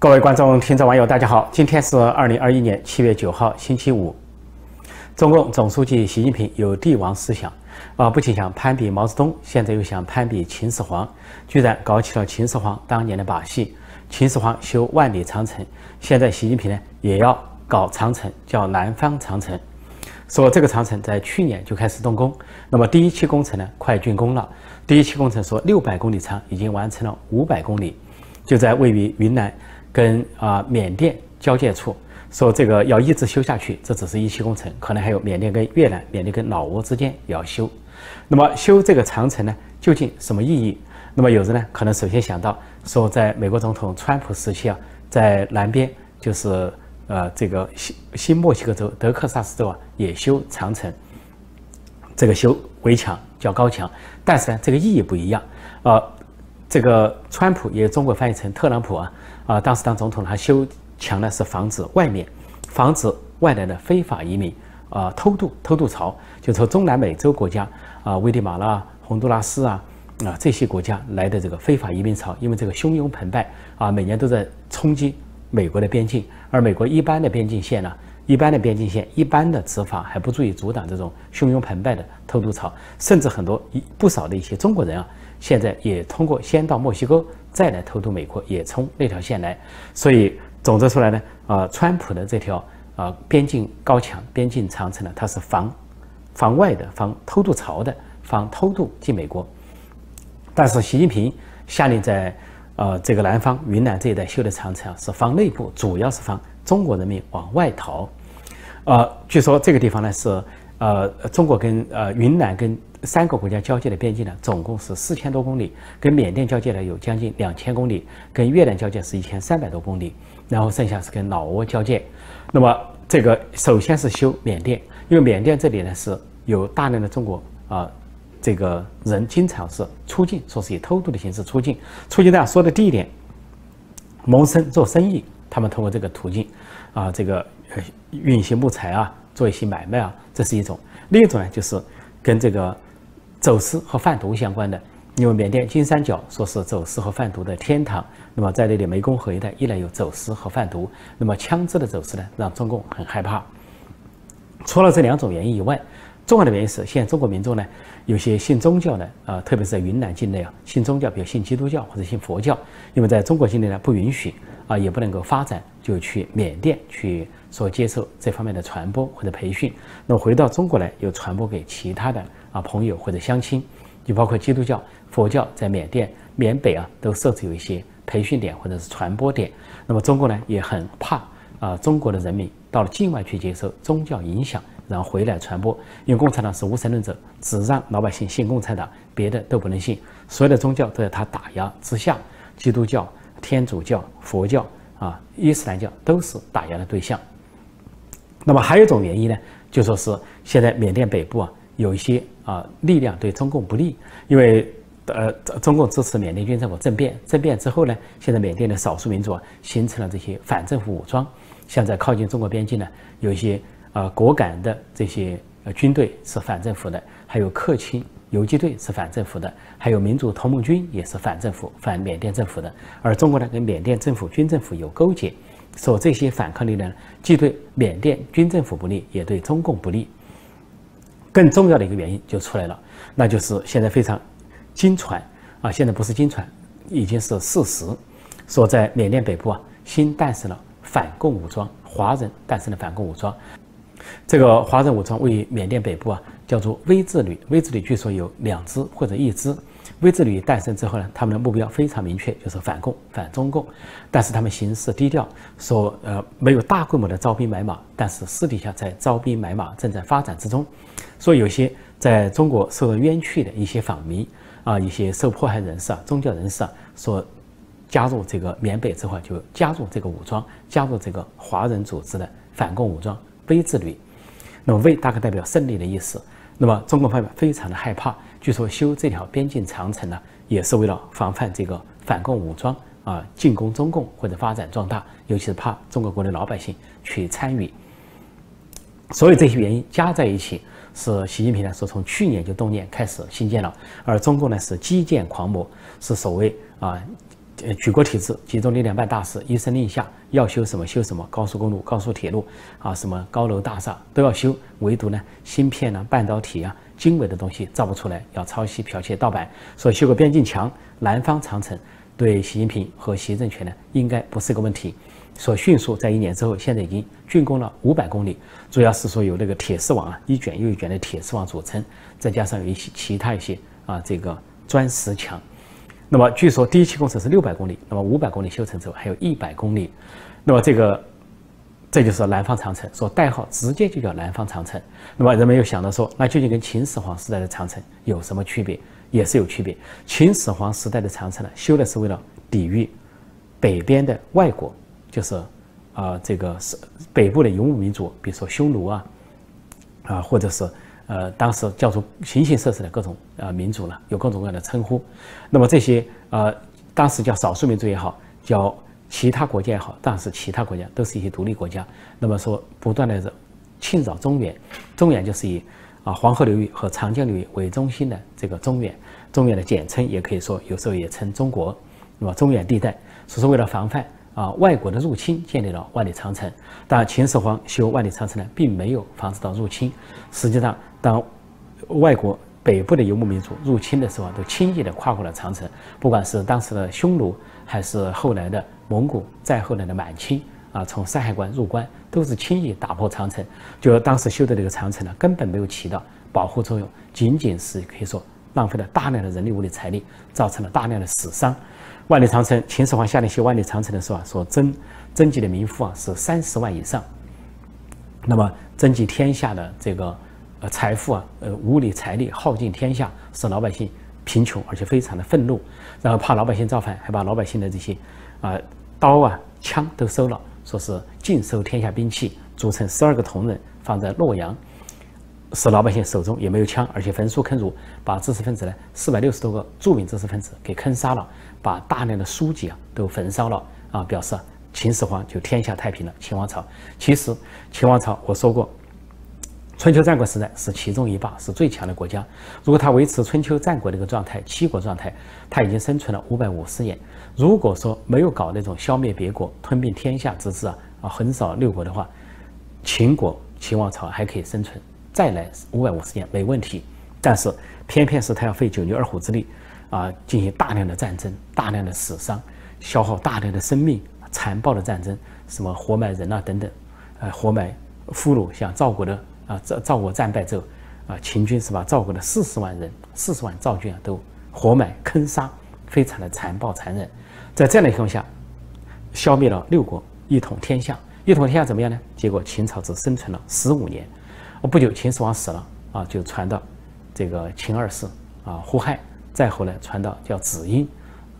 各位观众、听众、网友，大家好！今天是二零二一年七月九号，星期五。中共总书记习近平有帝王思想啊，不仅想攀比毛泽东，现在又想攀比秦始皇，居然搞起了秦始皇当年的把戏。秦始皇修万里长城，现在习近平呢也要搞长城，叫南方长城。说这个长城在去年就开始动工，那么第一期工程呢快竣工了。第一期工程说六百公里长，已经完成了五百公里，就在位于云南。跟啊缅甸交界处，说这个要一直修下去，这只是一期工程，可能还有缅甸跟越南、缅甸跟老挝之间也要修。那么修这个长城呢，究竟什么意义？那么有人呢可能首先想到说，在美国总统川普时期啊，在南边就是呃这个新新墨西哥州德克萨斯州啊也修长城，这个修围墙叫高墙，但是呢这个意义不一样啊。这个川普也中国翻译成特朗普啊。啊，当时当总统，他修墙呢是防止外面，防止外来的非法移民啊偷渡偷渡潮，就从中南美洲国家啊，危地马拉、洪都拉斯啊啊这些国家来的这个非法移民潮，因为这个汹涌澎湃啊，每年都在冲击美国的边境，而美国一般的边境线呢，一般的边境线一般的执法还不足以阻挡这种汹涌澎湃的偷渡潮，甚至很多一不少的一些中国人啊，现在也通过先到墨西哥。再来偷渡美国也从那条线来，所以总结出来呢，啊，川普的这条啊边境高墙、边境长城呢，它是防防外的、防偷渡潮的、防偷渡进美国。但是习近平下令在呃这个南方云南这一带修的长城啊是防内部，主要是防中国人民往外逃。呃，据说这个地方呢是呃中国跟呃云南跟。三个国家交界的边境呢，总共是四千多公里，跟缅甸交界呢有将近两千公里，跟越南交界是一千三百多公里，然后剩下是跟老挝交界。那么这个首先是修缅甸，因为缅甸这里呢是有大量的中国啊这个人经常是出境，说是以偷渡的形式出境。出境呢说的第一点，谋生做生意，他们通过这个途径啊这个呃运一些木材啊，做一些买卖啊，这是一种。另一种呢就是跟这个。走私和贩毒相关的，因为缅甸金三角说是走私和贩毒的天堂，那么在那里湄公河一带依然有走私和贩毒，那么枪支的走私呢，让中共很害怕。除了这两种原因以外，重要的原因是现在中国民众呢，有些信宗教的啊，特别是在云南境内啊，信宗教，比如信基督教或者信佛教，因为在中国境内呢不允许啊，也不能够发展，就去缅甸去所接受这方面的传播或者培训，那么回到中国来又传播给其他的。啊，朋友或者乡亲，就包括基督教、佛教，在缅甸、缅北啊，都设置有一些培训点或者是传播点。那么中国呢，也很怕啊，中国的人民到了境外去接受宗教影响，然后回来传播。因为共产党是无神论者，只让老百姓信共产党，别的都不能信。所有的宗教都在他打压之下，基督教、天主教、佛教啊、伊斯兰教都是打压的对象。那么还有一种原因呢，就说是现在缅甸北部啊，有一些。啊，力量对中共不利，因为呃，中共支持缅甸军政府政变，政变之后呢，现在缅甸的少数民族啊，形成了这些反政府武装，像在靠近中国边境呢，有一些呃果敢的这些呃军队是反政府的，还有克钦游击队是反政府的，还有民主同盟军也是反政府、反缅甸政府的，而中国呢，跟缅甸政府军政府有勾结，说这些反抗力量既对缅甸军政府不利，也对中共不利。更重要的一个原因就出来了，那就是现在非常经传啊，现在不是经传，已经是事实，说在缅甸北部啊，新诞生了反共武装，华人诞生了反共武装。这个华人武装位于缅甸北部啊，叫做微字旅，微字旅据说有两支或者一支。微智旅诞生之后呢，他们的目标非常明确，就是反共、反中共，但是他们行事低调，说呃没有大规模的招兵买马，但是私底下在招兵买马，正在发展之中。所以有些在中国受到冤屈的一些访民啊，一些受迫害人士啊，宗教人士啊，说加入这个缅北之后，就加入这个武装，加入这个华人组织的反共武装微之旅。那么微大概代表胜利的意思。那么中国方面非常的害怕，据说修这条边境长城呢，也是为了防范这个反共武装啊进攻中共或者发展壮大，尤其是怕中国国内老百姓去参与。所以这些原因加在一起。是习近平呢说从去年就动念开始新建了，而中共呢是基建狂魔，是所谓啊呃举国体制，集中力量办大事，一声令下，要修什么修什么，高速公路、高速铁路啊，什么高楼大厦都要修，唯独呢芯片呢、半导体啊、经纬的东西造不出来，要抄袭、剽窃、盗版，所以修个边境墙、南方长城，对习近平和习政权呢，应该不是个问题。说迅速在一年之后，现在已经竣工了五百公里，主要是说有那个铁丝网啊，一卷又一卷的铁丝网组成，再加上有一些其他一些啊这个砖石墙。那么据说第一期工程是六百公里，那么五百公里修成之后还有一百公里，那么这个这就是南方长城，说代号直接就叫南方长城。那么人们又想到说，那究竟跟秦始皇时代的长城有什么区别？也是有区别。秦始皇时代的长城呢，修的是为了抵御北边的外国。就是啊，这个是北部的游牧民族，比如说匈奴啊，啊，或者是呃，当时叫做形形色色的各种呃民族呢，有各种各样的称呼。那么这些呃，当时叫少数民族也好，叫其他国家也好，但是其他国家都是一些独立国家。那么说，不断的侵扰中原，中原就是以啊黄河流域和长江流域为中心的这个中原，中原的简称也可以说有时候也称中国。那么中原地带，是为了防范。啊，外国的入侵建立了万里长城，但秦始皇修万里长城呢，并没有防止到入侵。实际上，当外国北部的游牧民族入侵的时候，都轻易地跨过了长城。不管是当时的匈奴，还是后来的蒙古，再后来的满清，啊，从山海关入关，都是轻易打破长城。就当时修的这个长城呢，根本没有起到保护作用，仅仅是可以说浪费了大量的人力物力财力，造成了大量的死伤。万里长城，秦始皇下令修万里长城的时候啊，所征征集的民夫啊是三十万以上。那么征集天下的这个呃财富啊，呃物力财力耗尽天下，使老百姓贫穷而且非常的愤怒，然后怕老百姓造反，还把老百姓的这些啊刀啊枪都收了，说是尽收天下兵器，组成十二个铜人放在洛阳。使老百姓手中也没有枪，而且焚书坑儒，把知识分子呢四百六十多个著名知识分子给坑杀了，把大量的书籍啊都焚烧了啊，表示秦始皇就天下太平了。秦王朝其实秦王朝我说过，春秋战国时代是其中一霸，是最强的国家。如果他维持春秋战国这个状态，七国状态，他已经生存了五百五十年。如果说没有搞那种消灭别国、吞并天下之志啊啊，横扫六国的话，秦国秦王朝还可以生存。再来五百五十年没问题，但是偏偏是他要费九牛二虎之力，啊，进行大量的战争，大量的死伤，消耗大量的生命，残暴的战争，什么活埋人啊等等，呃，活埋俘虏，像赵国的啊，赵赵国战败之后，啊，秦军是把赵国的四十万人，四十万赵军啊都活埋坑杀，非常的残暴残忍。在这样的情况下，消灭了六国，一统天下，一统天下怎么样呢？结果秦朝只生存了十五年。不久，秦始皇死了啊，就传到这个秦二世啊胡亥，再后来传到叫子婴，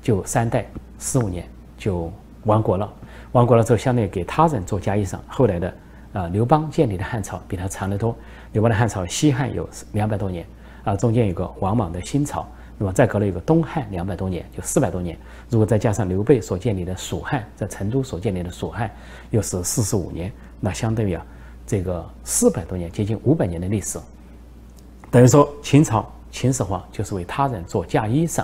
就三代十五年就亡国了。亡国了之后，相当于给他人做嫁衣裳。后来的啊刘邦建立的汉朝比他长得多。刘邦的汉朝西汉有两百多年啊，中间有个王莽的新朝，那么再隔了一个东汉两百多年，就四百多年。如果再加上刘备所建立的蜀汉，在成都所建立的蜀汉，又是四十五年，那相当于啊。这个四百多年，接近五百年的历史，等于说秦朝秦始皇就是为他人做嫁衣裳，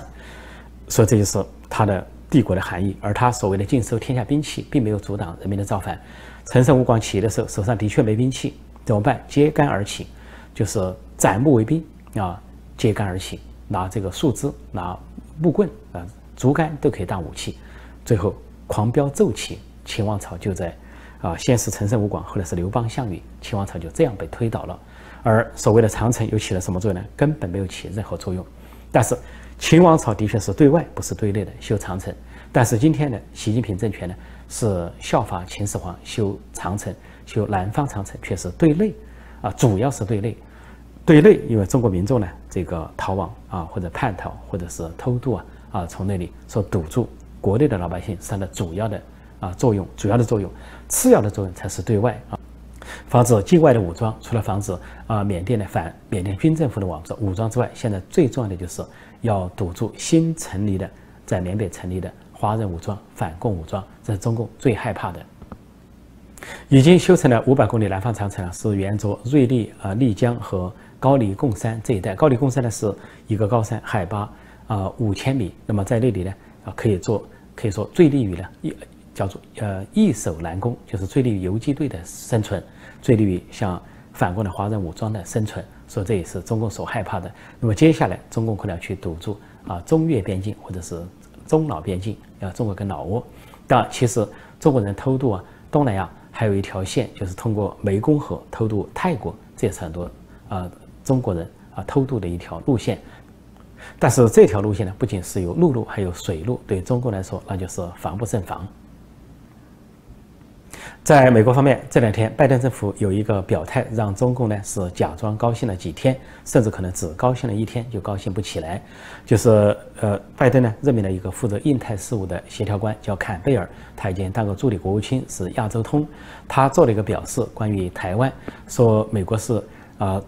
所以这就是他的帝国的含义。而他所谓的尽收天下兵器，并没有阻挡人民的造反。陈胜吴广起义的时候，手上的确没兵器，怎么办？揭竿而起，就是斩木为兵啊，揭竿而起，拿这个树枝、拿木棍啊、竹竿都可以当武器。最后狂飙骤起，秦王朝就在。啊，先是陈胜吴广，后来是刘邦、项羽，秦王朝就这样被推倒了。而所谓的长城又起了什么作用呢？根本没有起任何作用。但是秦王朝的确是对外，不是对内的修长城。但是今天的习近平政权呢，是效法秦始皇修长城，修南方长城，却是对内。啊，主要是对内。对内，因为中国民众呢，这个逃亡啊，或者叛逃，或者是偷渡啊，啊，从那里所堵住国内的老百姓，是它的主要的。啊，作用主要的作用，次要的作用才是对外啊，防止境外的武装。除了防止啊缅甸的反缅甸军政府的武装武装之外，现在最重要的就是要堵住新成立的在缅北成立的华人武装、反共武装，这是中共最害怕的。已经修成了五百公里南方长城，是沿着瑞丽啊丽江和高黎贡山这一带。高黎贡山呢是一个高山，海拔啊五千米，那么在那里呢啊可以做。可以说最利于呢，易叫做呃易守难攻，就是最利于游击队的生存，最利于像反攻的华人武装的生存。所以这也是中共所害怕的。那么接下来，中共可能要去堵住啊中越边境或者是中老边境，啊中国跟老挝。但其实中国人偷渡啊东南亚还有一条线，就是通过湄公河偷渡泰国，这也是很多啊中国人啊偷渡的一条路线。但是这条路线呢，不仅是有陆路，还有水路，对中国来说，那就是防不胜防。在美国方面，这两天拜登政府有一个表态，让中共呢是假装高兴了几天，甚至可能只高兴了一天就高兴不起来。就是呃，拜登呢任命了一个负责印太事务的协调官，叫坎贝尔，他已经当过助理国务卿，是亚洲通。他做了一个表示，关于台湾，说美国是啊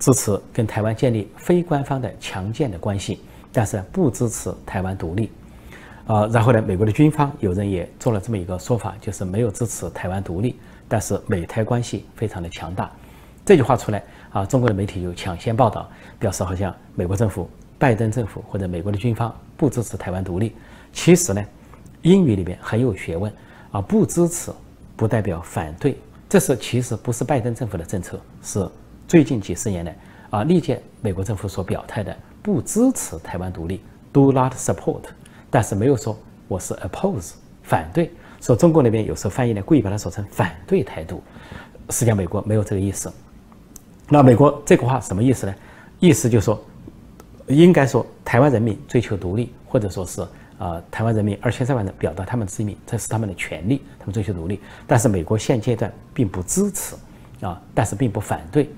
支持跟台湾建立非官方的强健的关系，但是不支持台湾独立。啊，然后呢，美国的军方有人也做了这么一个说法，就是没有支持台湾独立，但是美台关系非常的强大。这句话出来啊，中国的媒体就抢先报道，表示好像美国政府、拜登政府或者美国的军方不支持台湾独立。其实呢，英语里面很有学问啊，不支持不代表反对，这是其实不是拜登政府的政策，是最近几十年来啊历届美国政府所表态的，不支持台湾独立，do not support。但是没有说我是 oppose 反对，说中国那边有时候翻译呢故意把它说成反对台独，实际上美国没有这个意思。那美国这个话什么意思呢？意思就是说，应该说台湾人民追求独立，或者说是啊台湾人民二千三万人表达他们之意，这是他们的权利，他们追求独立。但是美国现阶段并不支持啊，但是并不反对。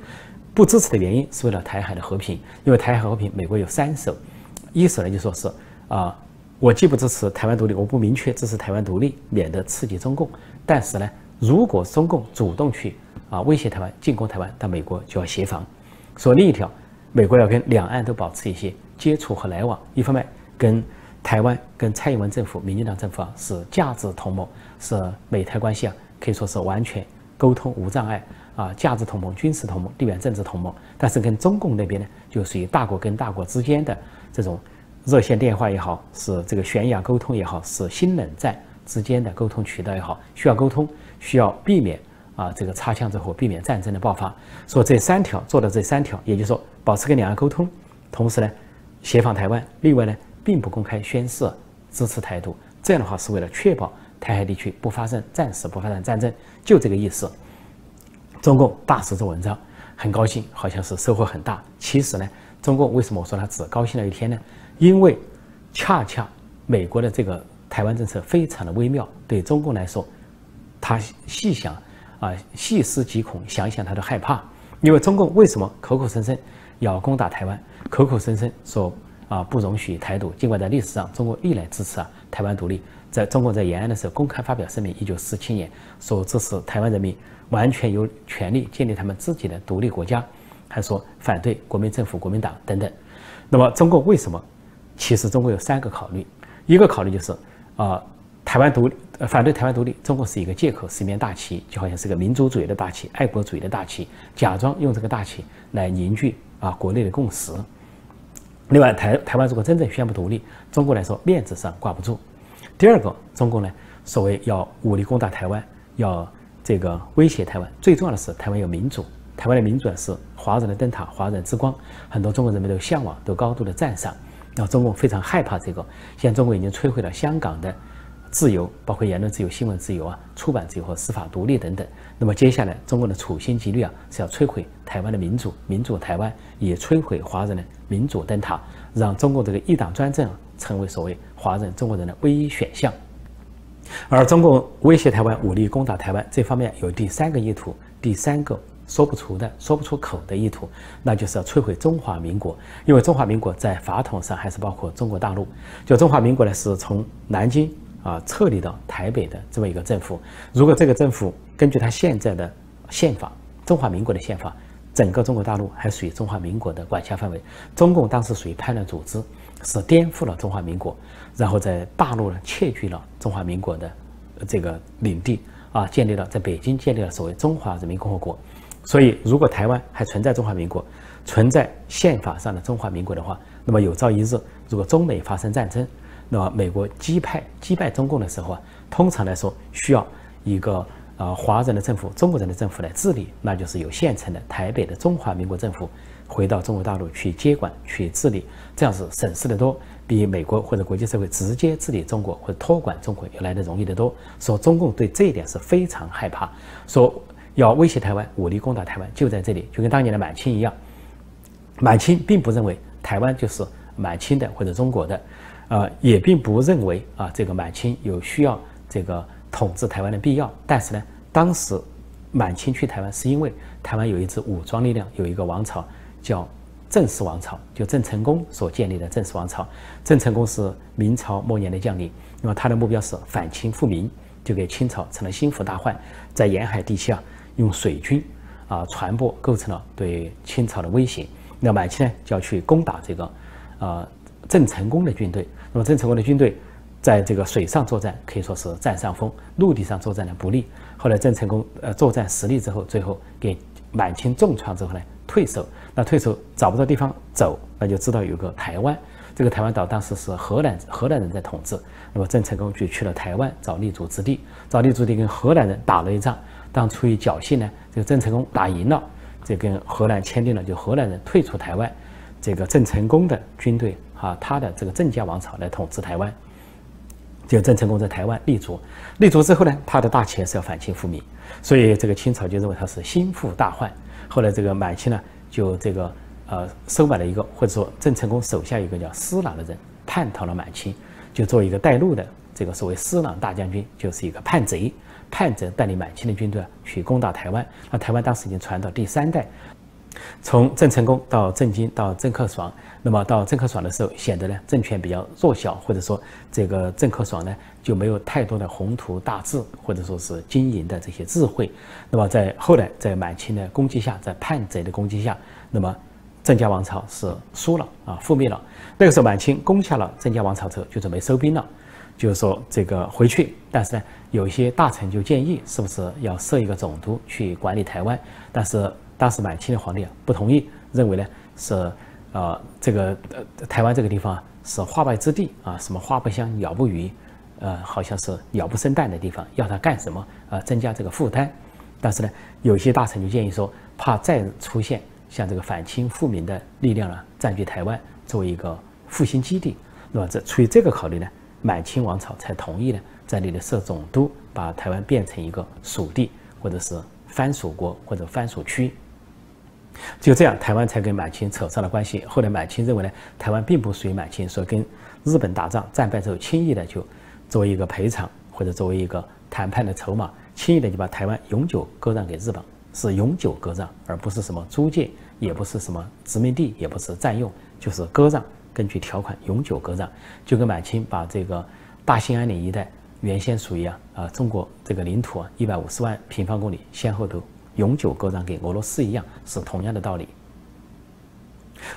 不支持的原因是为了台海的和平，因为台海和平，美国有三手，一手呢就说是啊。我既不支持台湾独立，我不明确支持台湾独立，免得刺激中共。但是呢，如果中共主动去啊威胁台湾、进攻台湾，那美国就要协防。所以另一条，美国要跟两岸都保持一些接触和来往。一方面，跟台湾、跟蔡英文政府、民进党政府啊是价值同盟，是美台关系啊可以说是完全沟通无障碍啊，价值同盟、军事同盟、地缘政治同盟。但是跟中共那边呢，就属于大国跟大国之间的这种。热线电话也好，是这个悬崖沟通也好，是新冷战之间的沟通渠道也好，需要沟通，需要避免啊这个擦枪走火，避免战争的爆发。说这三条做的这三条，也就是说保持跟两岸沟通，同时呢协防台湾，另外呢并不公开宣示支持台独。这样的话是为了确保台海地区不发生战时，不发生战争，就这个意思。中共大肆做文章，很高兴，好像是收获很大。其实呢，中共为什么我说他只高兴了一天呢？因为恰恰美国的这个台湾政策非常的微妙，对中共来说，他细想啊，细思极恐，想想他都害怕。因为中共为什么口口声声要攻打台湾，口口声声说啊不容许台独，尽管在历史上中国历来支持啊台湾独立，在中国在延安的时候公开发表声明，一九四七年说支持台湾人民完全有权利建立他们自己的独立国家，还说反对国民政府、国民党等等。那么中共为什么？其实中国有三个考虑，一个考虑就是，啊，台湾独立，反对台湾独立，中国是一个借口，是一面大旗，就好像是个民族主义的大旗、爱国主义的大旗，假装用这个大旗来凝聚啊国内的共识。另外，台台湾如果真正宣布独立，中国来说面子上挂不住。第二个，中共呢，所谓要武力攻打台湾，要这个威胁台湾，最重要的是台湾有民主，台湾的民主是华人的灯塔、华人之光，很多中国人民都向往，都高度的赞赏。那中共非常害怕这个，现在中国已经摧毁了香港的自由，包括言论自由、新闻自由啊、出版自由和司法独立等等。那么接下来，中国的处心积虑啊，是要摧毁台湾的民主，民主台湾也摧毁华人的民主灯塔，让中国这个一党专政成为所谓华人中国人的唯一选项。而中共威胁台湾、武力攻打台湾这方面有第三个意图，第三个。说不出的、说不出口的意图，那就是要摧毁中华民国。因为中华民国在法统上还是包括中国大陆。就中华民国呢，是从南京啊撤离到台北的这么一个政府。如果这个政府根据他现在的宪法，中华民国的宪法，整个中国大陆还属于中华民国的管辖范围。中共当时属于叛乱组织，是颠覆了中华民国，然后在大陆呢窃据了中华民国的这个领地啊，建立了在北京建立了所谓中华人民共和国。所以，如果台湾还存在中华民国，存在宪法上的中华民国的话，那么有朝一日，如果中美发生战争，那么美国击败击败中共的时候啊，通常来说需要一个呃华人的政府、中国人的政府来治理，那就是有现成的台北的中华民国政府回到中国大陆去接管、去治理，这样是省事的多，比美国或者国际社会直接治理中国或者托管中国要来的容易得多。说中共对这一点是非常害怕，说要威胁台湾、武力攻打台湾，就在这里，就跟当年的满清一样。满清并不认为台湾就是满清的或者中国的，呃，也并不认为啊这个满清有需要这个统治台湾的必要。但是呢，当时满清去台湾是因为台湾有一支武装力量，有一个王朝叫郑氏王朝，就郑成功所建立的郑氏王朝。郑成功是明朝末年的将领，那么他的目标是反清复明，就给清朝成了心腹大患，在沿海地区啊用水军啊传播，构成了对清朝的威胁。那满清呢就要去攻打这个，呃，郑成功的军队。那么郑成功的军队在这个水上作战可以说是占上风，陆地上作战呢不利。后来郑成功呃作战失利之后，最后给满清重创之后呢退守。那退守找不到地方走，那就知道有个台湾。这个台湾岛当时是荷兰荷兰人在统治。那么郑成功就去了台湾找立足之地，找立足地跟荷兰人打了一仗。当出于侥幸呢，这个郑成功打赢了。这跟荷兰签订了，就荷兰人退出台湾，这个郑成功的军队啊，他的这个郑家王朝来统治台湾。就郑成功在台湾立足，立足之后呢，他的大旗是要反清复明，所以这个清朝就认为他是心腹大患。后来这个满清呢，就这个呃收买了一个，或者说郑成功手下一个叫施琅的人，叛逃了满清，就做一个带路的这个所谓施琅大将军，就是一个叛贼。叛贼带领满清的军队去攻打台湾，那台湾当时已经传到第三代，从郑成功到郑经到郑克爽，那么到郑克爽的时候，显得呢政权比较弱小，或者说这个郑克爽呢就没有太多的宏图大志，或者说是经营的这些智慧。那么在后来在满清的攻击下，在叛贼的攻击下，那么郑家王朝是输了啊，覆灭了。那个时候满清攻下了郑家王朝之后，就准备收兵了。就是说这个回去，但是呢，有一些大臣就建议，是不是要设一个总督去管理台湾？但是当时满清的皇帝啊不同意，认为呢是，呃，这个呃台湾这个地方是化败之地啊，什么花不香，鸟不语，呃，好像是鸟不生蛋的地方，要他干什么？啊，增加这个负担。但是呢，有些大臣就建议说，怕再出现像这个反清复明的力量呢，占据台湾作为一个复兴基地。那么这出于这个考虑呢？满清王朝才同意呢，在那里设总督，把台湾变成一个属地，或者是藩属国或者藩属区。就这样，台湾才跟满清扯上了关系。后来满清认为呢，台湾并不属于满清，所以跟日本打仗战败之后，轻易的就作为一个赔偿或者作为一个谈判的筹码，轻易的就把台湾永久割让给日本，是永久割让，而不是什么租界，也不是什么殖民地，也不是占用，就是割让。根据条款永久割让，就跟满清把这个大兴安岭一带原先属于啊啊中国这个领土啊一百五十万平方公里，先后都永久割让给俄罗斯一样，是同样的道理。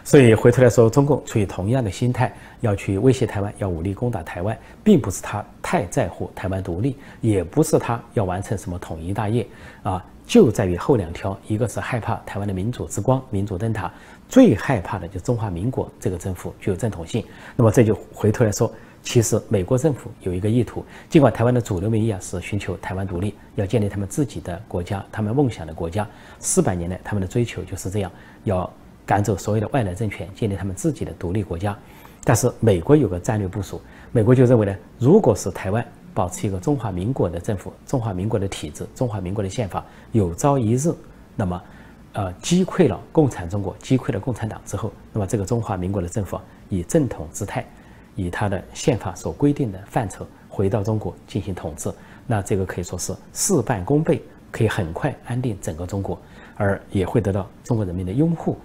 所以回头来说，中共出于同样的心态，要去威胁台湾，要武力攻打台湾，并不是他太在乎台湾独立，也不是他要完成什么统一大业啊。就在于后两条，一个是害怕台湾的民主之光、民主灯塔，最害怕的就中华民国这个政府具有正统性。那么这就回头来说，其实美国政府有一个意图，尽管台湾的主流民意啊是寻求台湾独立，要建立他们自己的国家，他们梦想的国家。四百年来，他们的追求就是这样，要赶走所有的外来政权，建立他们自己的独立国家。但是美国有个战略部署，美国就认为呢，如果是台湾。保持一个中华民国的政府、中华民国的体制、中华民国的宪法，有朝一日，那么，呃，击溃了共产中国，击溃了共产党之后，那么这个中华民国的政府以正统姿态，以他的宪法所规定的范畴回到中国进行统治，那这个可以说是事半功倍，可以很快安定整个中国，而也会得到中国人民的拥护。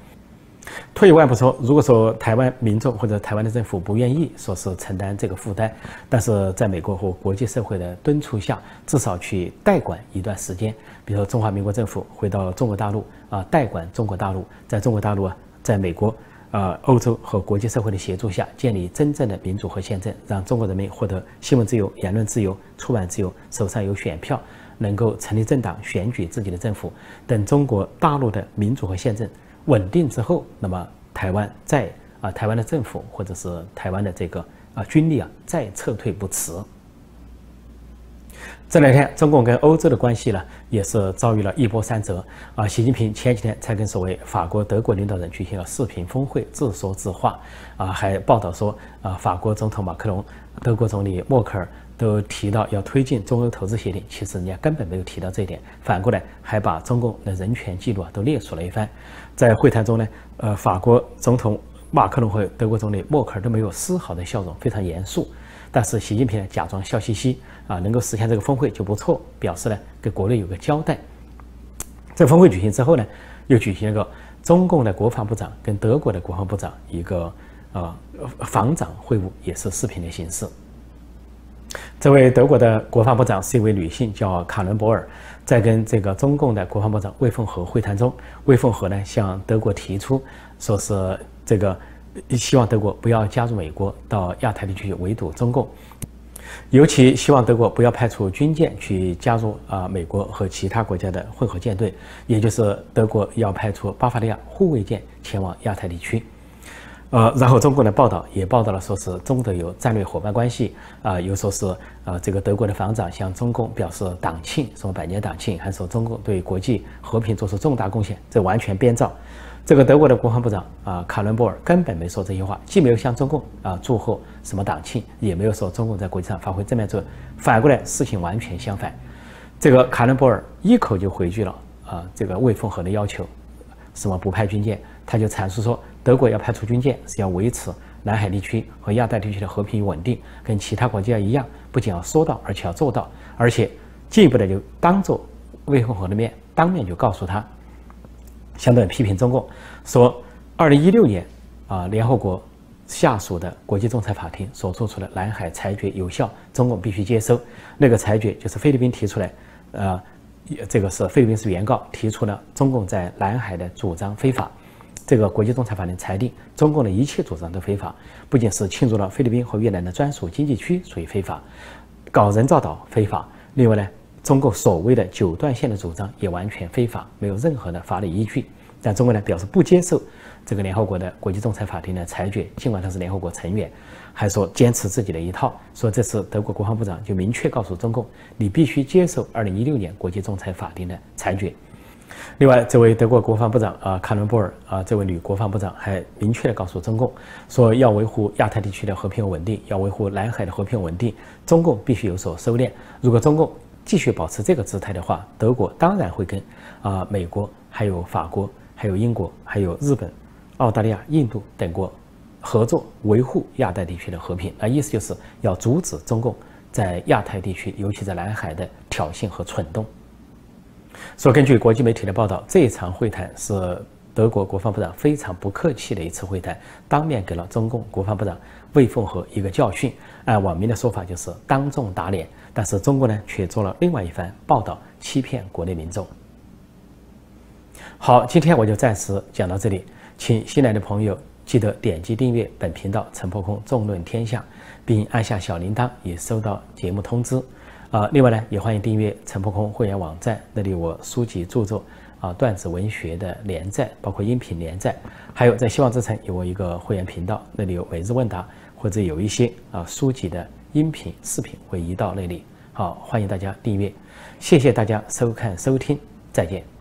退一万步说，如果说台湾民众或者台湾的政府不愿意说是承担这个负担，但是在美国和国际社会的敦促下，至少去代管一段时间，比如说中华民国政府回到中国大陆啊，代管中国大陆，在中国大陆啊，在美国啊，欧洲和国际社会的协助下，建立真正的民主和宪政，让中国人民获得新闻自由、言论自由、出版自由，手上有选票，能够成立政党、选举自己的政府，等中国大陆的民主和宪政。稳定之后，那么台湾在啊，台湾的政府或者是台湾的这个啊军力啊再撤退不迟。这两天，中共跟欧洲的关系呢，也是遭遇了一波三折啊。习近平前几天才跟所谓法国、德国领导人举行了视频峰会，自说自话啊，还报道说啊，法国总统马克龙、德国总理默克尔都提到要推进中欧投资协定，其实人家根本没有提到这一点，反过来还把中共的人权记录啊都列出了一番。在会谈中呢，呃，法国总统马克龙和德国总理默克尔都没有丝毫的笑容，非常严肃。但是习近平呢，假装笑嘻嘻啊，能够实现这个峰会就不错，表示呢给国内有个交代。这峰会举行之后呢，又举行了个中共的国防部长跟德国的国防部长一个呃防长会晤，也是视频的形式。这位德国的国防部长是一位女性，叫卡伦博尔，在跟这个中共的国防部长魏凤和会谈中，魏凤和呢向德国提出说是这个。希望德国不要加入美国到亚太地区围堵中共，尤其希望德国不要派出军舰去加入啊美国和其他国家的混合舰队，也就是德国要派出巴伐利亚护卫舰前往亚太地区。呃，然后中国的报道也报道了，说是中德有战略伙伴关系啊，又说是啊这个德国的防长向中共表示党庆，什么百年党庆，还说中共对国际和平做出重大贡献，这完全编造。这个德国的国防部长啊，卡伦博尔根本没说这些话，既没有向中共啊祝贺什么党庆，也没有说中共在国际上发挥正面作用，反过来事情完全相反。这个卡伦博尔一口就回拒了。啊，这个魏凤和的要求，什么不派军舰，他就阐述说，德国要派出军舰是要维持南海地区和亚太地区的和平与稳定，跟其他国家一样，不仅要说到，而且要做到，而且进一步的就当着魏凤和的面，当面就告诉他。相对批评中共，说二零一六年啊，联合国下属的国际仲裁法庭所做出的南海裁决有效，中共必须接收。那个裁决就是菲律宾提出来，呃，这个是菲律宾是原告提出了中共在南海的主张非法。这个国际仲裁法庭裁定，中共的一切主张都非法，不仅是侵入了菲律宾和越南的专属经济区，属于非法，搞人造岛非法。另外呢？中国所谓的九段线的主张也完全非法，没有任何的法理依据。但中国呢表示不接受这个联合国的国际仲裁法庭的裁决，尽管他是联合国成员，还说坚持自己的一套。说这次德国国防部长就明确告诉中共，你必须接受二零一六年国际仲裁法庭的裁决。另外，这位德国国防部长啊，卡伦布尔啊，这位女国防部长还明确的告诉中共，说要维护亚太地区的和平稳定，要维护南海的和平稳定，中共必须有所收敛。如果中共继续保持这个姿态的话，德国当然会跟啊美国、还有法国、还有英国、还有日本、澳大利亚、印度等国合作维护亚太地区的和平。那意思就是要阻止中共在亚太地区，尤其在南海的挑衅和蠢动。说根据国际媒体的报道，这一场会谈是德国国防部长非常不客气的一次会谈，当面给了中共国防部长魏凤和一个教训。按网民的说法，就是当众打脸。但是中国呢，却做了另外一番报道，欺骗国内民众。好，今天我就暂时讲到这里，请新来的朋友记得点击订阅本频道“陈破空纵论天下”，并按下小铃铛，以收到节目通知。啊，另外呢，也欢迎订阅陈破空会员网站，那里我书籍著作啊、段子文学的连载，包括音频连载，还有在希望之城有我一个会员频道，那里有每日问答，或者有一些啊书籍的。音频、视频会移到那里，好，欢迎大家订阅，谢谢大家收看收听，再见。